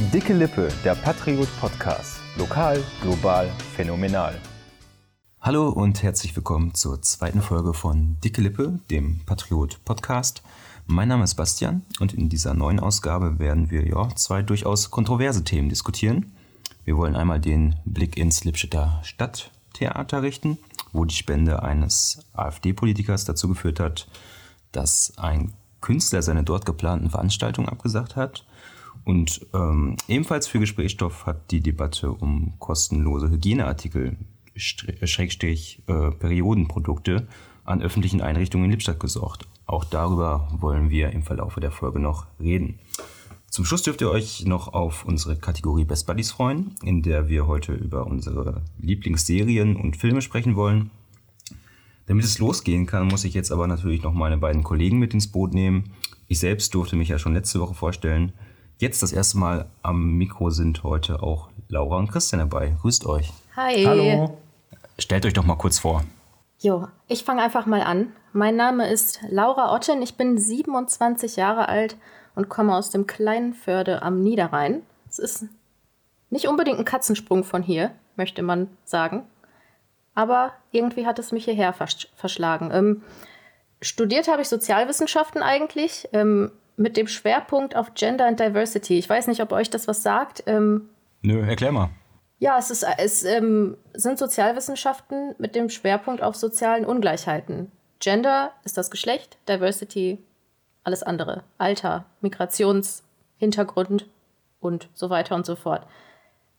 Dicke Lippe, der Patriot Podcast. Lokal, global, phänomenal. Hallo und herzlich willkommen zur zweiten Folge von Dicke Lippe, dem Patriot Podcast. Mein Name ist Bastian und in dieser neuen Ausgabe werden wir ja zwei durchaus kontroverse Themen diskutieren. Wir wollen einmal den Blick ins Lippstädter Stadttheater richten, wo die Spende eines AfD-Politikers dazu geführt hat, dass ein Künstler seine dort geplanten Veranstaltungen abgesagt hat. Und ähm, ebenfalls für Gesprächsstoff hat die Debatte um kostenlose Hygieneartikel, Schrägstrich äh, Periodenprodukte an öffentlichen Einrichtungen in Lippstadt gesorgt. Auch darüber wollen wir im Verlauf der Folge noch reden. Zum Schluss dürft ihr euch noch auf unsere Kategorie Best Buddies freuen, in der wir heute über unsere Lieblingsserien und Filme sprechen wollen. Damit es losgehen kann, muss ich jetzt aber natürlich noch meine beiden Kollegen mit ins Boot nehmen. Ich selbst durfte mich ja schon letzte Woche vorstellen. Jetzt das erste Mal am Mikro sind heute auch Laura und Christian dabei. Grüßt euch. Hi. Hallo. Stellt euch doch mal kurz vor. Jo, ich fange einfach mal an. Mein Name ist Laura Otten. Ich bin 27 Jahre alt und komme aus dem kleinen Förde am Niederrhein. Es ist nicht unbedingt ein Katzensprung von hier, möchte man sagen aber irgendwie hat es mich hierher versch verschlagen. Ähm, studiert habe ich Sozialwissenschaften eigentlich ähm, mit dem Schwerpunkt auf Gender and Diversity. Ich weiß nicht, ob euch das was sagt. Ähm, Nö, erklär mal. Ja, es, ist, es ähm, sind Sozialwissenschaften mit dem Schwerpunkt auf sozialen Ungleichheiten. Gender ist das Geschlecht, Diversity alles andere. Alter, Migrationshintergrund und so weiter und so fort.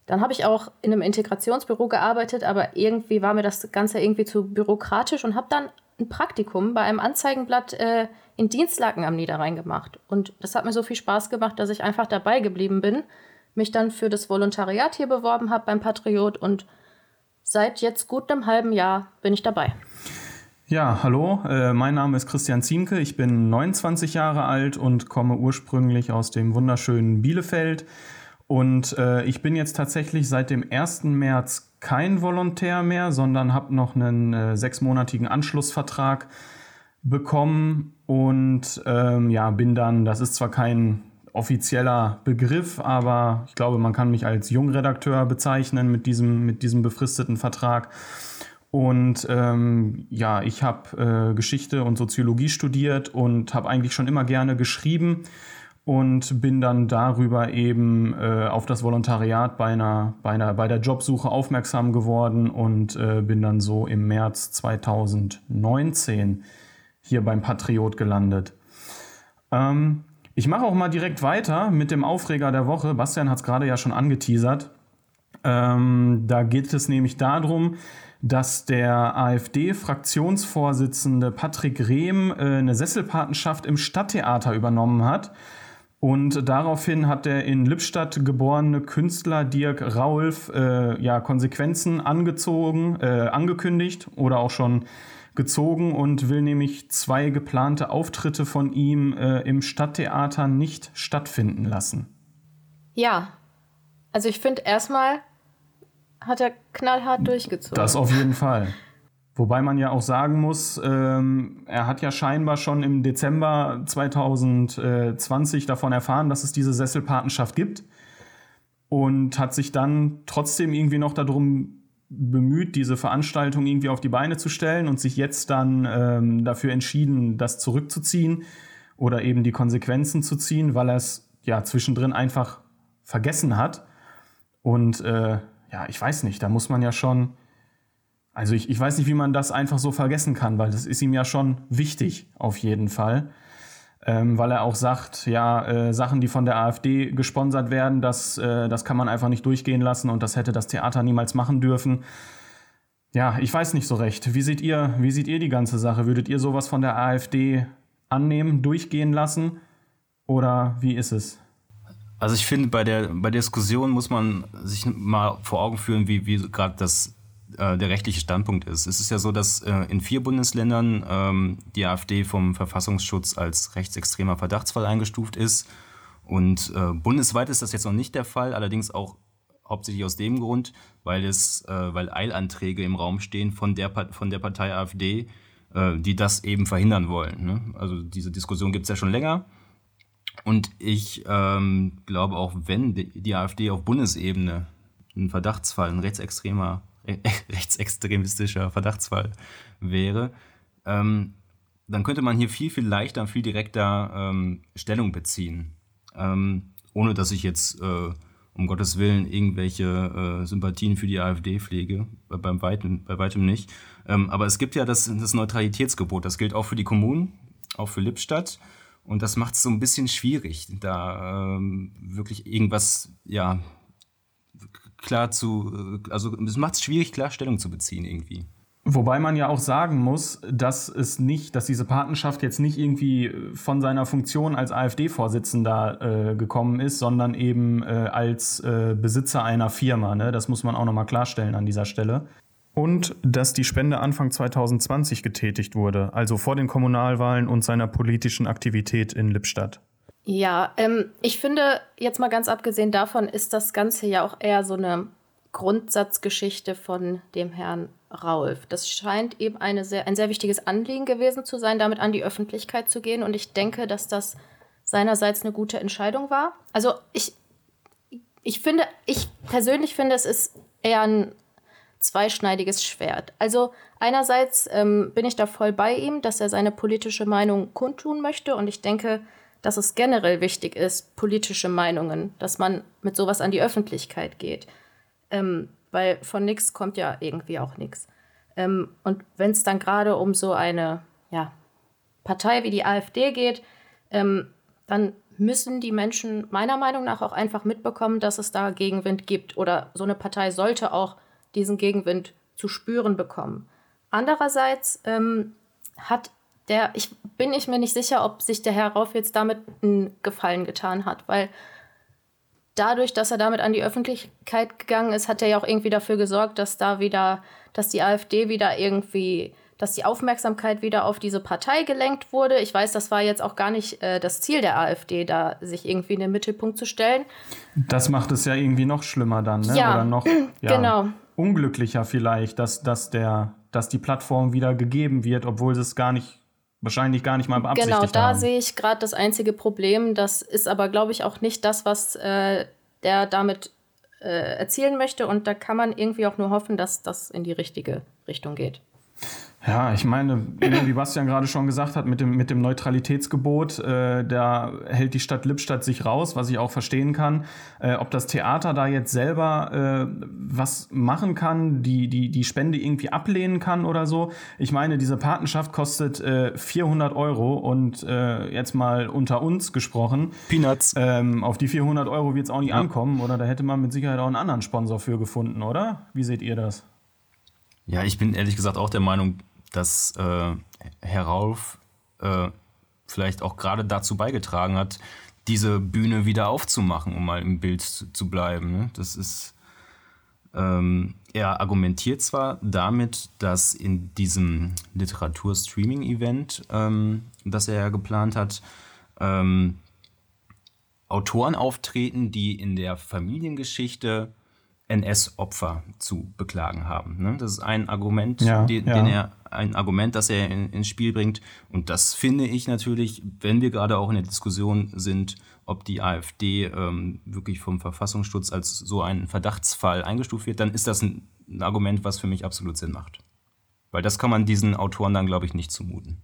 Dann habe ich auch in einem Integrationsbüro gearbeitet, aber irgendwie war mir das Ganze irgendwie zu bürokratisch und habe dann ein Praktikum bei einem Anzeigenblatt äh, in Dienstlaken am Niederrhein gemacht. Und das hat mir so viel Spaß gemacht, dass ich einfach dabei geblieben bin, mich dann für das Volontariat hier beworben habe beim Patriot und seit jetzt gut einem halben Jahr bin ich dabei. Ja, hallo, äh, mein Name ist Christian Ziemke, ich bin 29 Jahre alt und komme ursprünglich aus dem wunderschönen Bielefeld. Und äh, ich bin jetzt tatsächlich seit dem 1. März kein Volontär mehr, sondern habe noch einen äh, sechsmonatigen Anschlussvertrag bekommen und ähm, ja, bin dann, das ist zwar kein offizieller Begriff, aber ich glaube, man kann mich als Jungredakteur bezeichnen mit diesem, mit diesem befristeten Vertrag. Und ähm, ja, ich habe äh, Geschichte und Soziologie studiert und habe eigentlich schon immer gerne geschrieben und bin dann darüber eben äh, auf das Volontariat bei, einer, bei, einer, bei der Jobsuche aufmerksam geworden und äh, bin dann so im März 2019 hier beim Patriot gelandet. Ähm, ich mache auch mal direkt weiter mit dem Aufreger der Woche. Bastian hat es gerade ja schon angeteasert. Ähm, da geht es nämlich darum, dass der AfD-Fraktionsvorsitzende Patrick Rehm äh, eine Sesselpatenschaft im Stadttheater übernommen hat. Und daraufhin hat der in Lippstadt geborene Künstler Dirk Raulf äh, ja, Konsequenzen angezogen, äh, angekündigt oder auch schon gezogen und will nämlich zwei geplante Auftritte von ihm äh, im Stadttheater nicht stattfinden lassen. Ja, also ich finde erstmal hat er knallhart durchgezogen. Das auf jeden Fall. Wobei man ja auch sagen muss, ähm, er hat ja scheinbar schon im Dezember 2020 davon erfahren, dass es diese Sesselpatenschaft gibt und hat sich dann trotzdem irgendwie noch darum bemüht, diese Veranstaltung irgendwie auf die Beine zu stellen und sich jetzt dann ähm, dafür entschieden, das zurückzuziehen oder eben die Konsequenzen zu ziehen, weil er es ja zwischendrin einfach vergessen hat. Und äh, ja, ich weiß nicht, da muss man ja schon also ich, ich weiß nicht, wie man das einfach so vergessen kann, weil das ist ihm ja schon wichtig, auf jeden Fall. Ähm, weil er auch sagt, ja, äh, Sachen, die von der AfD gesponsert werden, das, äh, das kann man einfach nicht durchgehen lassen und das hätte das Theater niemals machen dürfen. Ja, ich weiß nicht so recht. Wie seht ihr, wie seht ihr die ganze Sache? Würdet ihr sowas von der AfD annehmen, durchgehen lassen? Oder wie ist es? Also ich finde, bei der, bei der Diskussion muss man sich mal vor Augen führen, wie, wie gerade das äh, der rechtliche Standpunkt ist. Es ist ja so, dass äh, in vier Bundesländern ähm, die AfD vom Verfassungsschutz als rechtsextremer Verdachtsfall eingestuft ist. Und äh, bundesweit ist das jetzt noch nicht der Fall, allerdings auch hauptsächlich aus dem Grund, weil es, äh, weil Eilanträge im Raum stehen von der, von der Partei AfD, äh, die das eben verhindern wollen. Ne? Also diese Diskussion gibt es ja schon länger. Und ich ähm, glaube auch, wenn die AfD auf Bundesebene ein Verdachtsfall, ein rechtsextremer, rechtsextremistischer Verdachtsfall wäre, ähm, dann könnte man hier viel, viel leichter, viel direkter ähm, Stellung beziehen. Ähm, ohne dass ich jetzt äh, um Gottes Willen irgendwelche äh, Sympathien für die AfD pflege, bei, beim weitem, bei weitem nicht. Ähm, aber es gibt ja das, das Neutralitätsgebot, das gilt auch für die Kommunen, auch für Lippstadt. Und das macht es so ein bisschen schwierig, da ähm, wirklich irgendwas, ja, klar zu, äh, also es macht es schwierig, klar Stellung zu beziehen irgendwie. Wobei man ja auch sagen muss, dass es nicht, dass diese Patenschaft jetzt nicht irgendwie von seiner Funktion als AfD-Vorsitzender äh, gekommen ist, sondern eben äh, als äh, Besitzer einer Firma. Ne? Das muss man auch nochmal klarstellen an dieser Stelle. Und dass die Spende Anfang 2020 getätigt wurde, also vor den Kommunalwahlen und seiner politischen Aktivität in Lippstadt. Ja, ähm, ich finde, jetzt mal ganz abgesehen davon, ist das Ganze ja auch eher so eine Grundsatzgeschichte von dem Herrn Raulf. Das scheint eben eine sehr, ein sehr wichtiges Anliegen gewesen zu sein, damit an die Öffentlichkeit zu gehen. Und ich denke, dass das seinerseits eine gute Entscheidung war. Also ich, ich finde, ich persönlich finde, es ist eher ein zweischneidiges Schwert. Also einerseits ähm, bin ich da voll bei ihm, dass er seine politische Meinung kundtun möchte. Und ich denke, dass es generell wichtig ist, politische Meinungen, dass man mit sowas an die Öffentlichkeit geht. Ähm, weil von nichts kommt ja irgendwie auch nichts. Ähm, und wenn es dann gerade um so eine ja, Partei wie die AfD geht, ähm, dann müssen die Menschen meiner Meinung nach auch einfach mitbekommen, dass es da Gegenwind gibt. Oder so eine Partei sollte auch diesen Gegenwind zu spüren bekommen. Andererseits ähm, hat der, ich bin ich mir nicht sicher, ob sich der Herr Rauf jetzt damit einen Gefallen getan hat, weil dadurch, dass er damit an die Öffentlichkeit gegangen ist, hat er ja auch irgendwie dafür gesorgt, dass da wieder, dass die AfD wieder irgendwie, dass die Aufmerksamkeit wieder auf diese Partei gelenkt wurde. Ich weiß, das war jetzt auch gar nicht äh, das Ziel der AfD, da sich irgendwie in den Mittelpunkt zu stellen. Das macht es ja irgendwie noch schlimmer dann, ne? Ja, Oder noch ja, genau. unglücklicher vielleicht, dass, dass, der, dass die Plattform wieder gegeben wird, obwohl es gar nicht wahrscheinlich gar nicht mal beabsichtigt Genau, da haben. sehe ich gerade das einzige Problem. Das ist aber, glaube ich, auch nicht das, was äh, der damit äh, erzielen möchte. Und da kann man irgendwie auch nur hoffen, dass das in die richtige Richtung geht. Ja, ich meine, wie Bastian gerade schon gesagt hat, mit dem, mit dem Neutralitätsgebot, äh, da hält die Stadt Lippstadt sich raus, was ich auch verstehen kann. Äh, ob das Theater da jetzt selber äh, was machen kann, die, die, die Spende irgendwie ablehnen kann oder so. Ich meine, diese Patenschaft kostet äh, 400 Euro und äh, jetzt mal unter uns gesprochen. Peanuts. Ähm, auf die 400 Euro wird es auch nicht ja. ankommen, oder? Da hätte man mit Sicherheit auch einen anderen Sponsor für gefunden, oder? Wie seht ihr das? Ja, ich bin ehrlich gesagt auch der Meinung, dass äh, Herr Rauf äh, vielleicht auch gerade dazu beigetragen hat, diese Bühne wieder aufzumachen, um mal im Bild zu, zu bleiben. Ne? Das ist, ähm, er argumentiert zwar damit, dass in diesem Literatur-Streaming-Event, ähm, das er ja geplant hat, ähm, Autoren auftreten, die in der Familiengeschichte NS-Opfer zu beklagen haben. Ne? Das ist ein Argument, ja, den, ja. den, er, ein Argument, das er in, ins Spiel bringt. Und das finde ich natürlich, wenn wir gerade auch in der Diskussion sind, ob die AfD ähm, wirklich vom Verfassungsschutz als so ein Verdachtsfall eingestuft wird, dann ist das ein, ein Argument, was für mich absolut Sinn macht. Weil das kann man diesen Autoren dann, glaube ich, nicht zumuten.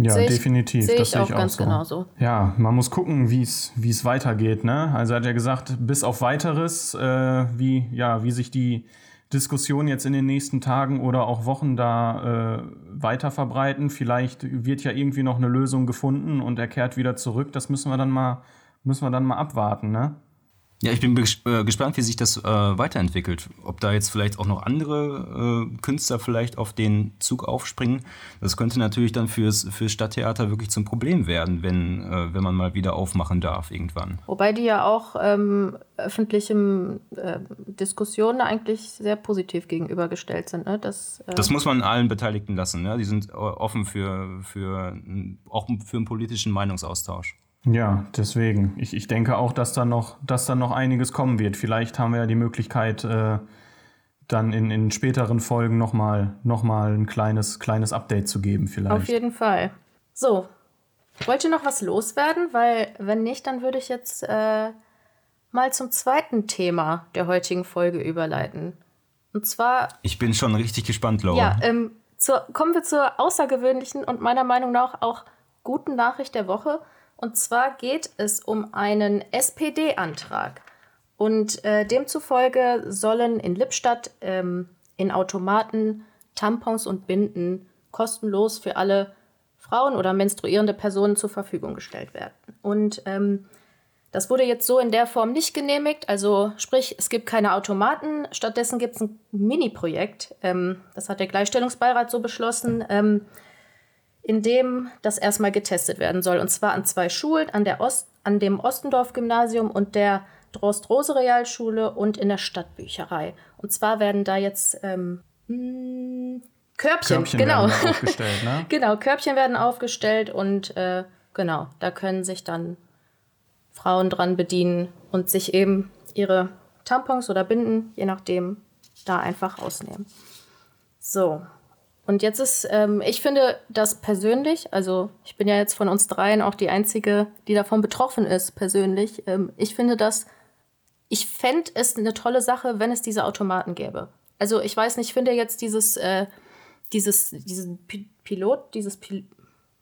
Ja, Sehe ich- definitiv. sehe das ich sehe auch ich ganz so. genauso. Ja, man muss gucken, wie es wie es weitergeht. Ne? Also er hat ja gesagt, bis auf weiteres, äh, wie, ja, wie sich die Diskussion jetzt in den nächsten Tagen oder auch Wochen da äh, weiter verbreiten. Vielleicht wird ja irgendwie noch eine Lösung gefunden und er kehrt wieder zurück. Das müssen wir dann mal, müssen wir dann mal abwarten, ne? Ja, ich bin äh, gespannt, wie sich das äh, weiterentwickelt. Ob da jetzt vielleicht auch noch andere äh, Künstler vielleicht auf den Zug aufspringen. Das könnte natürlich dann fürs, fürs Stadttheater wirklich zum Problem werden, wenn, äh, wenn man mal wieder aufmachen darf irgendwann. Wobei die ja auch ähm, öffentlichen äh, Diskussionen eigentlich sehr positiv gegenübergestellt sind. Ne? Das, äh, Das muss man allen Beteiligten lassen. Ne? Die sind offen für, für, auch für einen politischen Meinungsaustausch. Ja, deswegen. Ich, ich denke auch, dass da noch, dass da noch einiges kommen wird. Vielleicht haben wir ja die Möglichkeit, äh, dann in, in späteren Folgen nochmal noch mal ein kleines, kleines Update zu geben, vielleicht. Auf jeden Fall. So, Wollt ihr noch was loswerden? Weil wenn nicht, dann würde ich jetzt äh, mal zum zweiten Thema der heutigen Folge überleiten. Und zwar. Ich bin schon richtig gespannt, Laura. Ja, ähm, zur, kommen wir zur außergewöhnlichen und meiner Meinung nach auch guten Nachricht der Woche. Und zwar geht es um einen SPD-Antrag. Und äh, demzufolge sollen in Lippstadt ähm, in Automaten Tampons und Binden kostenlos für alle Frauen oder menstruierende Personen zur Verfügung gestellt werden. Und ähm, das wurde jetzt so in der Form nicht genehmigt. Also sprich, es gibt keine Automaten. Stattdessen gibt es ein Mini-Projekt. Ähm, das hat der Gleichstellungsbeirat so beschlossen, ähm, in dem das erstmal getestet werden soll. Und zwar an zwei Schulen, an, der Ost, an dem Ostendorf-Gymnasium und der Drost-Rose-Realschule und in der Stadtbücherei. Und zwar werden da jetzt ähm, hm, Körbchen, Körbchen genau. werden aufgestellt, ne? genau, Körbchen werden aufgestellt und äh, genau, da können sich dann Frauen dran bedienen und sich eben ihre Tampons oder Binden, je nachdem, da einfach rausnehmen. So. Und jetzt ist, ähm, ich finde das persönlich, also ich bin ja jetzt von uns dreien auch die Einzige, die davon betroffen ist, persönlich. Ähm, ich finde das, ich fände es eine tolle Sache, wenn es diese Automaten gäbe. Also ich weiß nicht, ich finde jetzt dieses, äh, dieses, diesen Pi Pilot, dieses Pil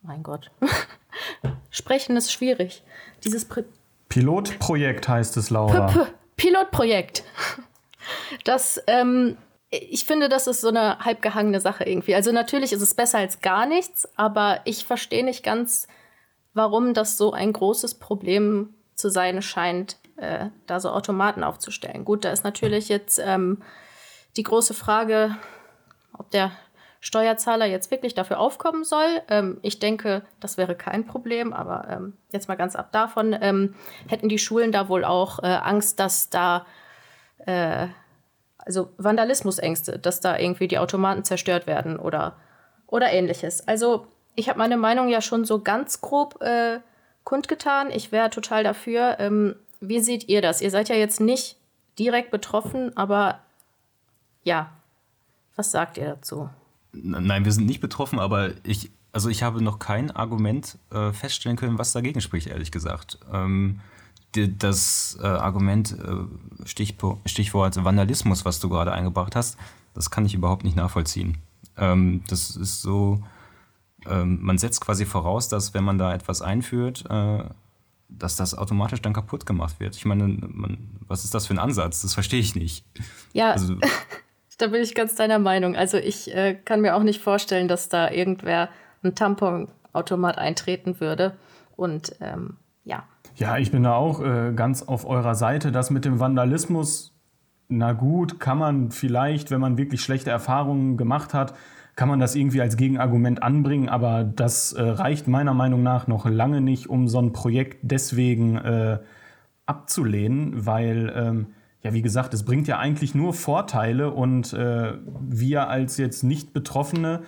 mein Gott. Sprechen ist schwierig. Dieses Pri Pilotprojekt heißt es, Laura. P -P Pilotprojekt. Das, ähm, ich finde, das ist so eine halbgehangene Sache irgendwie. Also natürlich ist es besser als gar nichts, aber ich verstehe nicht ganz, warum das so ein großes Problem zu sein scheint, äh, da so Automaten aufzustellen. Gut, da ist natürlich jetzt ähm, die große Frage, ob der Steuerzahler jetzt wirklich dafür aufkommen soll. Ähm, ich denke, das wäre kein Problem, aber ähm, jetzt mal ganz ab davon, ähm, hätten die Schulen da wohl auch äh, Angst, dass da, äh, also Vandalismusängste, dass da irgendwie die Automaten zerstört werden oder, oder ähnliches. Also ich habe meine Meinung ja schon so ganz grob äh, kundgetan. Ich wäre total dafür. Ähm, wie seht ihr das? Ihr seid ja jetzt nicht direkt betroffen, aber ja, was sagt ihr dazu? Nein, wir sind nicht betroffen, aber ich, also ich habe noch kein Argument äh, feststellen können, was dagegen spricht, ehrlich gesagt. Ähm, das äh, Argument, äh, Stichpo Stichwort Vandalismus, was du gerade eingebracht hast, das kann ich überhaupt nicht nachvollziehen. Ähm, das ist so, ähm, man setzt quasi voraus, dass wenn man da etwas einführt, äh, dass das automatisch dann kaputt gemacht wird. Ich meine, man, was ist das für ein Ansatz? Das verstehe ich nicht. Ja, also, da bin ich ganz deiner Meinung. Also ich äh, kann mir auch nicht vorstellen, dass da irgendwer ein Tamponautomat eintreten würde. Und ähm, ja. Ich bin da auch äh, ganz auf eurer Seite. Das mit dem Vandalismus, na gut, kann man vielleicht, wenn man wirklich schlechte Erfahrungen gemacht hat, kann man das irgendwie als Gegenargument anbringen, aber das äh, reicht meiner Meinung nach noch lange nicht, um so ein Projekt deswegen äh, abzulehnen, weil ähm, ja, wie gesagt, es bringt ja eigentlich nur Vorteile und äh, wir als jetzt nicht Betroffene,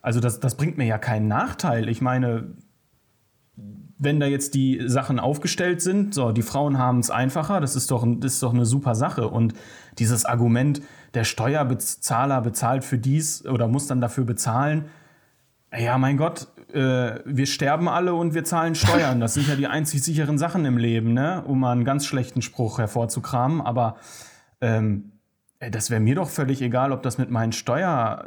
also das, das bringt mir ja keinen Nachteil. Ich meine, wenn da jetzt die Sachen aufgestellt sind, so, die Frauen haben es einfacher, das ist, doch, das ist doch eine super Sache. Und dieses Argument, der Steuerbezahler bezahlt für dies oder muss dann dafür bezahlen, ja, mein Gott, äh, wir sterben alle und wir zahlen Steuern. Das sind ja die einzig sicheren Sachen im Leben, ne? um mal einen ganz schlechten Spruch hervorzukramen. Aber ähm, das wäre mir doch völlig egal, ob das mit meinen, Steuer,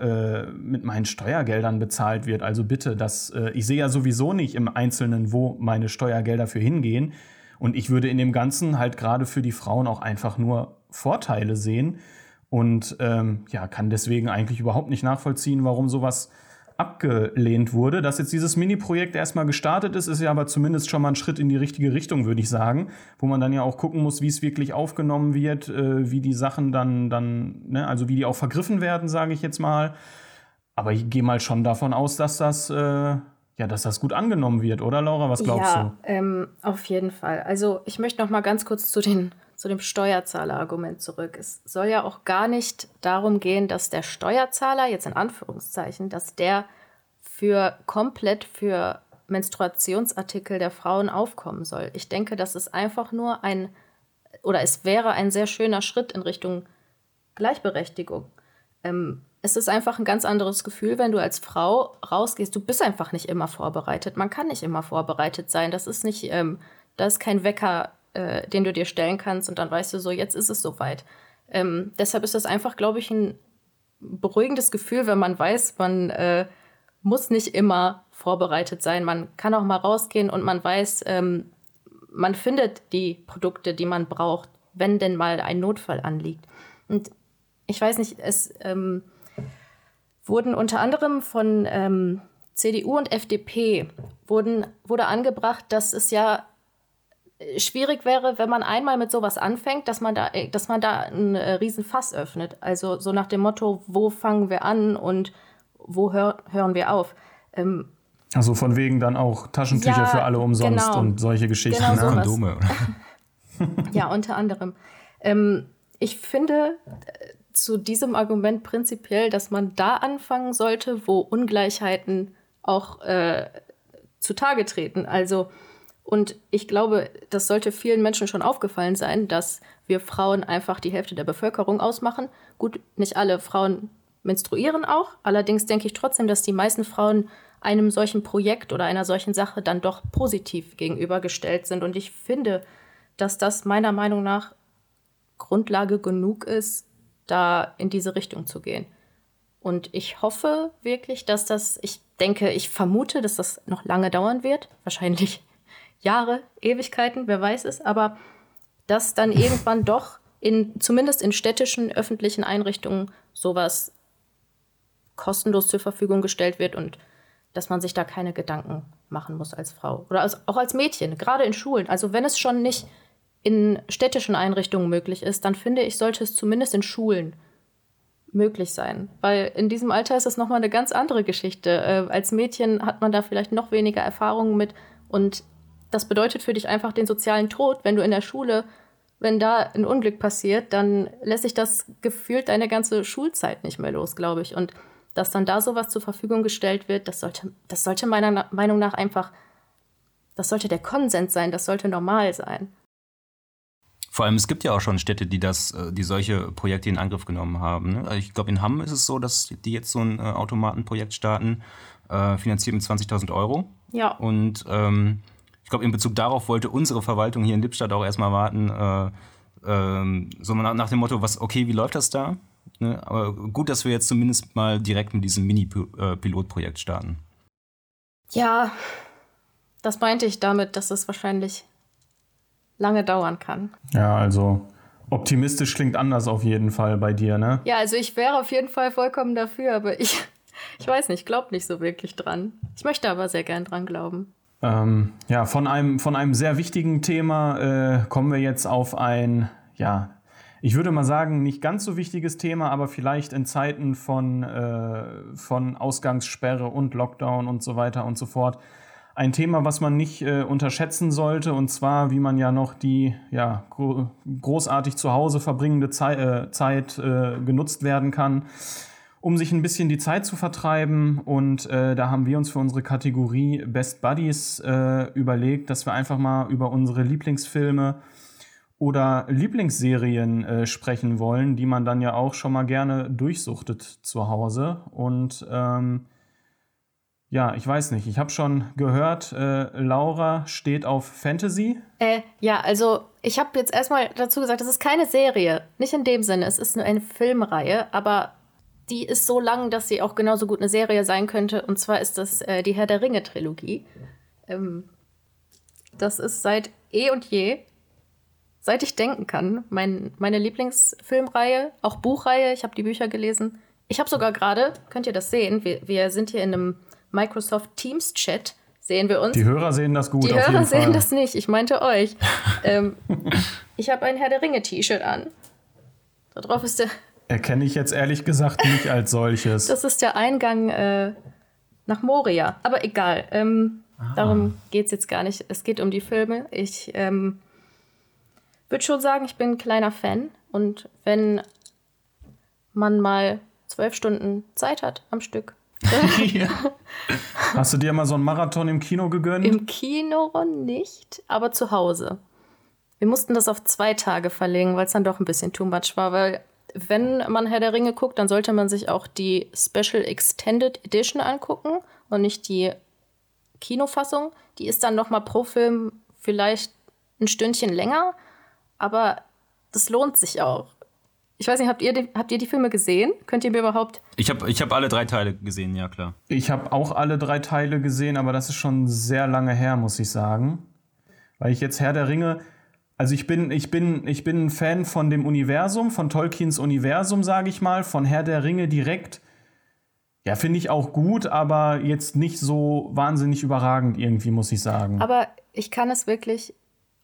äh, mit meinen Steuergeldern bezahlt wird. Also bitte, das, äh, ich sehe ja sowieso nicht im Einzelnen, wo meine Steuergelder für hingehen. Und ich würde in dem Ganzen halt gerade für die Frauen auch einfach nur Vorteile sehen. Und ähm, ja, kann deswegen eigentlich überhaupt nicht nachvollziehen, warum sowas abgelehnt wurde. Dass jetzt dieses Mini-Projekt erstmal gestartet ist, ist ja aber zumindest schon mal ein Schritt in die richtige Richtung, würde ich sagen. Wo man dann ja auch gucken muss, wie es wirklich aufgenommen wird, äh, wie die Sachen dann, dann ne, also wie die auch vergriffen werden, sage ich jetzt mal. Aber ich gehe mal schon davon aus, dass das, äh, ja, dass das gut angenommen wird, oder Laura? Was glaubst ja, du? Ähm, auf jeden Fall. Also ich möchte noch mal ganz kurz zu den zu dem Steuerzahlerargument zurück. Es soll ja auch gar nicht darum gehen, dass der Steuerzahler, jetzt in Anführungszeichen, dass der für komplett für Menstruationsartikel der Frauen aufkommen soll. Ich denke, das ist einfach nur ein, oder es wäre ein sehr schöner Schritt in Richtung Gleichberechtigung. Ähm, es ist einfach ein ganz anderes Gefühl, wenn du als Frau rausgehst. Du bist einfach nicht immer vorbereitet. Man kann nicht immer vorbereitet sein. Das ist nicht, ähm, da ist kein Wecker, äh, den du dir stellen kannst und dann weißt du so, jetzt ist es soweit. Ähm, deshalb ist das einfach, glaube ich, ein beruhigendes Gefühl, wenn man weiß, man äh, muss nicht immer vorbereitet sein. Man kann auch mal rausgehen und man weiß, ähm, man findet die Produkte, die man braucht, wenn denn mal ein Notfall anliegt. Und ich weiß nicht, es ähm, wurden unter anderem von ähm, CDU und FDP wurden, wurde angebracht, dass es ja schwierig wäre, wenn man einmal mit sowas anfängt, dass man da, äh, dass man da einen äh, riesen Fass öffnet. Also so nach dem Motto, wo fangen wir an und wo hör, hören wir auf. Ähm, also von wegen dann auch Taschentücher ja, für alle umsonst genau, und solche Geschichten. Genau ne? Kondome. ja, unter anderem. Ähm, ich finde, zu diesem Argument prinzipiell, dass man da anfangen sollte, wo Ungleichheiten auch äh, zutage treten. Also, und ich glaube, das sollte vielen Menschen schon aufgefallen sein, dass wir Frauen einfach die Hälfte der Bevölkerung ausmachen. Gut, nicht alle Frauen menstruieren auch. Allerdings denke ich trotzdem, dass die meisten Frauen einem solchen Projekt oder einer solchen Sache dann doch positiv gegenübergestellt sind. Und ich finde, dass das meiner Meinung nach Grundlage genug ist, da in diese Richtung zu gehen. Und ich hoffe wirklich, dass das, ich denke, ich vermute, dass das noch lange dauern wird. Wahrscheinlich Jahre, Ewigkeiten, wer weiß es. Aber dass dann irgendwann doch in, zumindest in städtischen öffentlichen Einrichtungen sowas kostenlos zur Verfügung gestellt wird und dass man sich da keine Gedanken machen muss als Frau oder als, auch als Mädchen, gerade in Schulen. Also wenn es schon nicht in städtischen Einrichtungen möglich ist, dann finde ich, sollte es zumindest in Schulen möglich sein. Weil in diesem Alter ist das nochmal eine ganz andere Geschichte. Äh, als Mädchen hat man da vielleicht noch weniger Erfahrungen mit und das bedeutet für dich einfach den sozialen Tod, wenn du in der Schule, wenn da ein Unglück passiert, dann lässt sich das gefühlt deine ganze Schulzeit nicht mehr los, glaube ich. Und dass dann da sowas zur Verfügung gestellt wird, das sollte, das sollte meiner Meinung nach einfach, das sollte der Konsens sein, das sollte normal sein. Vor allem, es gibt ja auch schon Städte, die das, äh, die solche Projekte in Angriff genommen haben. Ne? Also ich glaube, in Hamm ist es so, dass die jetzt so ein äh, Automatenprojekt starten, äh, finanziert mit 20.000 Euro. Ja. Und ähm, ich glaube, in Bezug darauf wollte unsere Verwaltung hier in Lippstadt auch erstmal warten, äh, ähm, so nach, nach, dem Motto, was, okay, wie läuft das da? Ne? Aber gut, dass wir jetzt zumindest mal direkt mit diesem Mini-Pilotprojekt starten. Ja, das meinte ich damit, dass es wahrscheinlich lange dauern kann. Ja, also optimistisch klingt anders auf jeden Fall bei dir, ne? Ja, also ich wäre auf jeden Fall vollkommen dafür, aber ich, ich weiß nicht, glaube nicht so wirklich dran. Ich möchte aber sehr gern dran glauben. Ähm, ja, von einem, von einem sehr wichtigen Thema äh, kommen wir jetzt auf ein, ja, ich würde mal sagen, nicht ganz so wichtiges Thema, aber vielleicht in Zeiten von, äh, von Ausgangssperre und Lockdown und so weiter und so fort. Ein Thema, was man nicht äh, unterschätzen sollte, und zwar, wie man ja noch die ja, gro großartig zu Hause verbringende Zei äh, Zeit äh, genutzt werden kann, um sich ein bisschen die Zeit zu vertreiben. Und äh, da haben wir uns für unsere Kategorie Best Buddies äh, überlegt, dass wir einfach mal über unsere Lieblingsfilme oder Lieblingsserien äh, sprechen wollen, die man dann ja auch schon mal gerne durchsuchtet zu Hause. Und ähm, ja, ich weiß nicht. Ich habe schon gehört, äh, Laura steht auf Fantasy. Äh, ja, also ich habe jetzt erstmal dazu gesagt, das ist keine Serie. Nicht in dem Sinne. Es ist nur eine Filmreihe, aber die ist so lang, dass sie auch genauso gut eine Serie sein könnte. Und zwar ist das äh, die Herr der Ringe-Trilogie. Ähm, das ist seit eh und je, seit ich denken kann, mein, meine Lieblingsfilmreihe, auch Buchreihe. Ich habe die Bücher gelesen. Ich habe sogar gerade, könnt ihr das sehen, wir, wir sind hier in einem Microsoft Teams Chat sehen wir uns. Die Hörer sehen das gut. Die Hörer sehen Fall. das nicht. Ich meinte euch. ähm, ich habe ein Herr der Ringe T-Shirt an. Da drauf ist der. Erkenne ich jetzt ehrlich gesagt nicht als solches. Das ist der Eingang äh, nach Moria. Aber egal. Ähm, ah. Darum geht es jetzt gar nicht. Es geht um die Filme. Ich ähm, würde schon sagen, ich bin ein kleiner Fan. Und wenn man mal zwölf Stunden Zeit hat am Stück, ja. Hast du dir mal so einen Marathon im Kino gegönnt? Im Kino nicht, aber zu Hause. Wir mussten das auf zwei Tage verlegen, weil es dann doch ein bisschen too much war, weil wenn man Herr der Ringe guckt, dann sollte man sich auch die Special Extended Edition angucken und nicht die Kinofassung. Die ist dann noch mal pro Film vielleicht ein Stündchen länger, aber das lohnt sich auch. Ich weiß nicht, habt ihr die, habt ihr die Filme gesehen? Könnt ihr mir überhaupt. Ich habe ich hab alle drei Teile gesehen, ja klar. Ich habe auch alle drei Teile gesehen, aber das ist schon sehr lange her, muss ich sagen. Weil ich jetzt Herr der Ringe. Also ich bin, ich bin, ich bin ein Fan von dem Universum, von Tolkiens Universum, sage ich mal, von Herr der Ringe direkt. Ja, finde ich auch gut, aber jetzt nicht so wahnsinnig überragend irgendwie, muss ich sagen. Aber ich kann es wirklich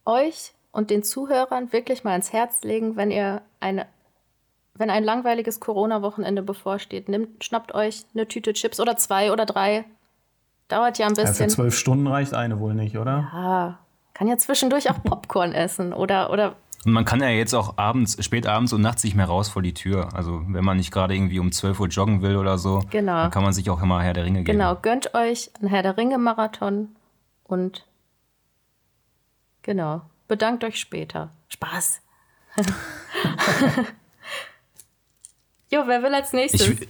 euch und den Zuhörern wirklich mal ins Herz legen, wenn ihr eine wenn ein langweiliges Corona-Wochenende bevorsteht, nimmt, schnappt euch eine Tüte Chips oder zwei oder drei. Dauert ja ein bisschen. Ja, für zwölf Stunden reicht eine wohl nicht, oder? Ja, kann ja zwischendurch auch Popcorn essen oder, oder und man kann ja jetzt auch abends, spät abends und nachts nicht mehr raus vor die Tür. Also wenn man nicht gerade irgendwie um 12 Uhr joggen will oder so, genau. dann kann man sich auch immer Herr der Ringe geben. Genau, gönnt euch einen Herr der Ringe-Marathon und genau, bedankt euch später. Spaß. jo, wer will als nächstes? Ich,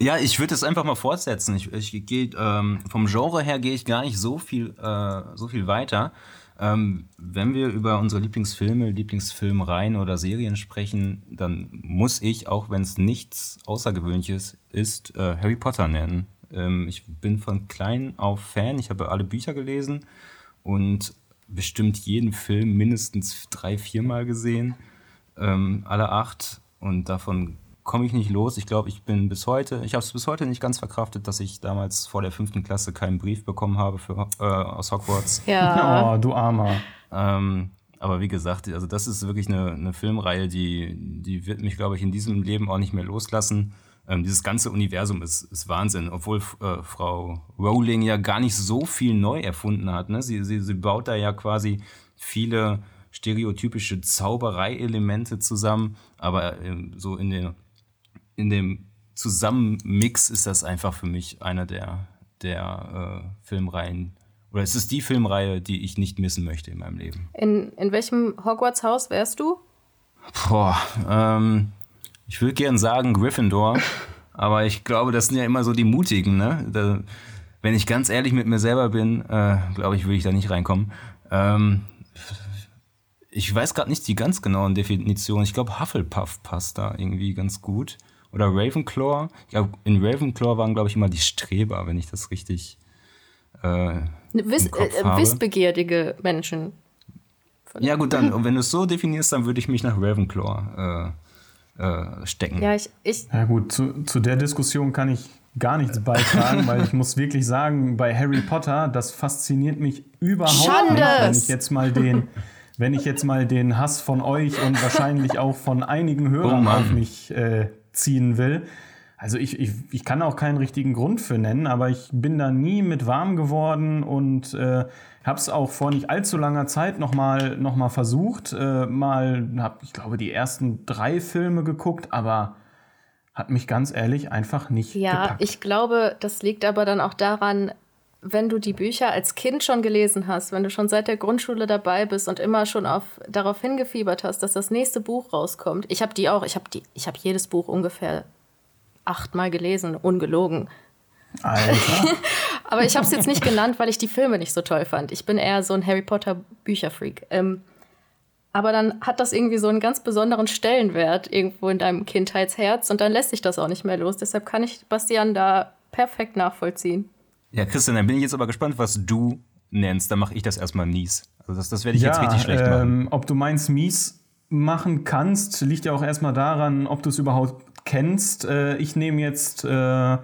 ja, ich würde es einfach mal fortsetzen. Ich, ich gehe ähm, vom Genre her gehe ich gar nicht so viel, äh, so viel weiter. Ähm, wenn wir über unsere Lieblingsfilme, Lieblingsfilmreihen oder Serien sprechen, dann muss ich, auch wenn es nichts Außergewöhnliches ist, äh, Harry Potter nennen. Ähm, ich bin von klein auf Fan, ich habe alle Bücher gelesen und bestimmt jeden Film mindestens drei, viermal gesehen, ähm, alle acht und davon komme ich nicht los. Ich glaube, ich bin bis heute, ich habe es bis heute nicht ganz verkraftet, dass ich damals vor der fünften Klasse keinen Brief bekommen habe für, äh, aus Hogwarts. Ja. Oh, du Armer. Ähm, aber wie gesagt, also das ist wirklich eine, eine Filmreihe, die, die wird mich, glaube ich, in diesem Leben auch nicht mehr loslassen. Ähm, dieses ganze Universum ist, ist Wahnsinn, obwohl äh, Frau Rowling ja gar nicht so viel neu erfunden hat. Ne? Sie, sie, sie baut da ja quasi viele stereotypische Zaubereielemente zusammen, aber ähm, so in den in dem Zusammenmix ist das einfach für mich einer der, der äh, Filmreihen. Oder es ist die Filmreihe, die ich nicht missen möchte in meinem Leben. In, in welchem Hogwarts-Haus wärst du? Boah, ähm, ich würde gern sagen Gryffindor, aber ich glaube, das sind ja immer so die Mutigen, ne? Da, wenn ich ganz ehrlich mit mir selber bin, äh, glaube ich, würde ich da nicht reinkommen. Ähm, ich weiß gerade nicht die ganz genauen Definitionen. Ich glaube, Hufflepuff passt da irgendwie ganz gut oder Ravenclaw. Ja, in Ravenclaw waren, glaube ich, immer die Streber, wenn ich das richtig. Äh, Wiss, äh, wissbegierige Menschen. Ja, gut, dann, und wenn du es so definierst, dann würde ich mich nach Ravenclaw äh, äh, stecken. Ja, ich, ich. Ja, gut, zu, zu der Diskussion kann ich gar nichts beitragen, weil ich muss wirklich sagen, bei Harry Potter, das fasziniert mich überhaupt Schandes. nicht, wenn ich jetzt mal den. Wenn ich jetzt mal den Hass von euch und wahrscheinlich auch von einigen Hörern oh auf mich äh, ziehen will. Also ich, ich, ich kann auch keinen richtigen Grund für nennen, aber ich bin da nie mit warm geworden und äh, habe es auch vor nicht allzu langer Zeit nochmal noch mal versucht. Äh, mal habe, ich glaube, die ersten drei Filme geguckt, aber hat mich ganz ehrlich einfach nicht ja, gepackt. ich glaube, das liegt aber dann auch daran, wenn du die Bücher als Kind schon gelesen hast, wenn du schon seit der Grundschule dabei bist und immer schon auf, darauf hingefiebert hast, dass das nächste Buch rauskommt. Ich habe die auch, ich habe die, ich habe jedes Buch ungefähr achtmal gelesen, ungelogen. Alter. Aber ich habe es jetzt nicht genannt, weil ich die Filme nicht so toll fand. Ich bin eher so ein Harry Potter Bücherfreak. Ähm, aber dann hat das irgendwie so einen ganz besonderen Stellenwert irgendwo in deinem Kindheitsherz und dann lässt sich das auch nicht mehr los. Deshalb kann ich Bastian da perfekt nachvollziehen. Ja, Christian, dann bin ich jetzt aber gespannt, was du nennst. Dann mache ich das erstmal mies. Also das, das werde ich ja, jetzt richtig schlecht ähm, machen. Ob du meins mies machen kannst, liegt ja auch erstmal daran, ob du es überhaupt kennst. Äh, ich nehme jetzt äh, ja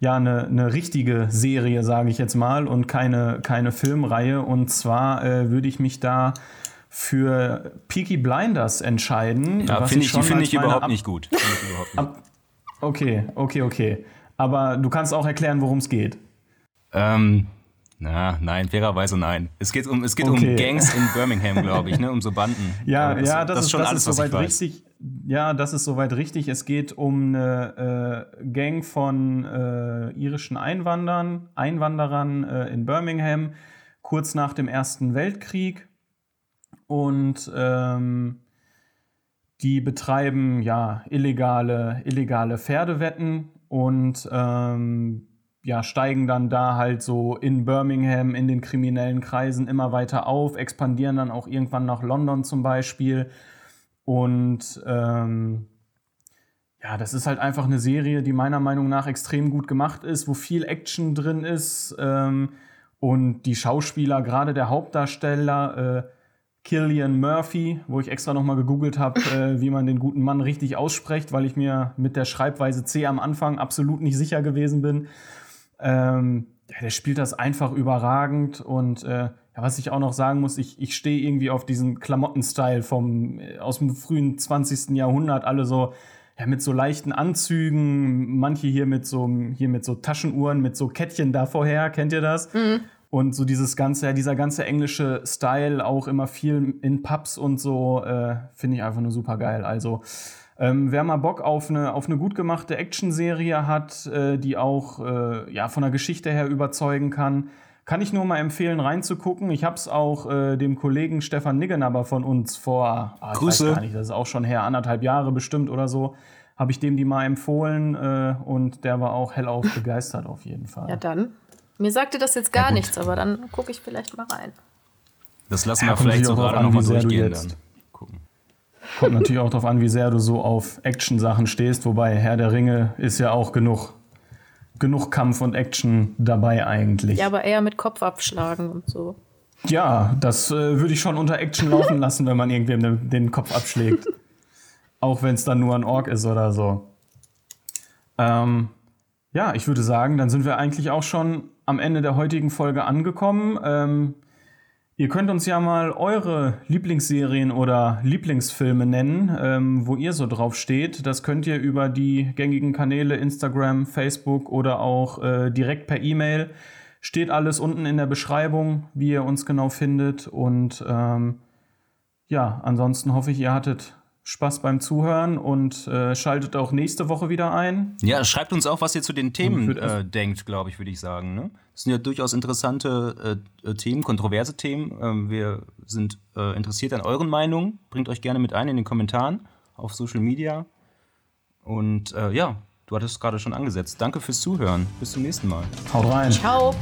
eine, eine richtige Serie, sage ich jetzt mal, und keine, keine Filmreihe. Und zwar äh, würde ich mich da für Peaky Blinders entscheiden. Ja, finde ich, die finde ich, überhaupt nicht gut. Ich nicht. Okay, okay, okay. Aber du kannst auch erklären, worum es geht. Ähm, na, nein, fairerweise nein. Es geht um, es geht okay. um Gangs in Birmingham, glaube ich, ne? um so Banden. Ja, das, ja, das, das ist schon das alles, ist soweit richtig. Ja, das ist soweit richtig. Es geht um eine äh, Gang von äh, irischen Einwandern, Einwanderern äh, in Birmingham, kurz nach dem Ersten Weltkrieg. Und ähm, die betreiben ja illegale, illegale Pferdewetten und ähm, ja, steigen dann da halt so in Birmingham in den kriminellen Kreisen immer weiter auf, expandieren dann auch irgendwann nach London zum Beispiel. Und ähm, ja, das ist halt einfach eine Serie, die meiner Meinung nach extrem gut gemacht ist, wo viel Action drin ist. Ähm, und die Schauspieler, gerade der Hauptdarsteller, äh, Killian Murphy, wo ich extra nochmal gegoogelt habe, äh, wie man den guten Mann richtig ausspricht, weil ich mir mit der Schreibweise C am Anfang absolut nicht sicher gewesen bin. Ähm, ja, der spielt das einfach überragend und äh, ja, was ich auch noch sagen muss, ich, ich stehe irgendwie auf diesen Klamottenstyle vom äh, aus dem frühen 20. Jahrhundert, alle so ja, mit so leichten Anzügen, manche hier mit so hier mit so Taschenuhren, mit so Kettchen da vorher, kennt ihr das? Mhm. Und so dieses ganze, ja, dieser ganze englische Style, auch immer viel in Pubs und so, äh, finde ich einfach nur super geil. Also ähm, wer mal Bock auf eine, auf eine gut gemachte Actionserie hat, äh, die auch äh, ja, von der Geschichte her überzeugen kann, kann ich nur mal empfehlen, reinzugucken. Ich habe es auch äh, dem Kollegen Stefan Niggenaber von uns vor, ah, Grüße. weiß gar nicht, das ist auch schon her, anderthalb Jahre bestimmt oder so, habe ich dem die mal empfohlen äh, und der war auch hellauf begeistert auf jeden Fall. Ja, dann. Mir sagte das jetzt gar ja, nichts, aber dann gucke ich vielleicht mal rein. Das lassen wir ja, vielleicht so gerade nochmal durchgehen dann. Kommt natürlich auch darauf an, wie sehr du so auf Action-Sachen stehst, wobei Herr der Ringe ist ja auch genug, genug Kampf und Action dabei eigentlich. Ja, aber eher mit Kopf abschlagen und so. Ja, das äh, würde ich schon unter Action laufen lassen, wenn man irgendwem den, den Kopf abschlägt. auch wenn es dann nur ein Ork ist oder so. Ähm, ja, ich würde sagen, dann sind wir eigentlich auch schon am Ende der heutigen Folge angekommen. Ähm, Ihr könnt uns ja mal eure Lieblingsserien oder Lieblingsfilme nennen, ähm, wo ihr so drauf steht. Das könnt ihr über die gängigen Kanäle Instagram, Facebook oder auch äh, direkt per E-Mail. Steht alles unten in der Beschreibung, wie ihr uns genau findet. Und ähm, ja, ansonsten hoffe ich, ihr hattet Spaß beim Zuhören und äh, schaltet auch nächste Woche wieder ein. Ja, schreibt uns auch, was ihr zu den Themen äh, denkt, glaube ich, würde ich sagen. Ne? Das sind ja durchaus interessante äh, äh Themen, kontroverse Themen. Ähm, wir sind äh, interessiert an euren Meinungen. Bringt euch gerne mit ein in den Kommentaren auf Social Media. Und äh, ja, du hattest es gerade schon angesetzt. Danke fürs Zuhören. Bis zum nächsten Mal. Haut rein. Ciao.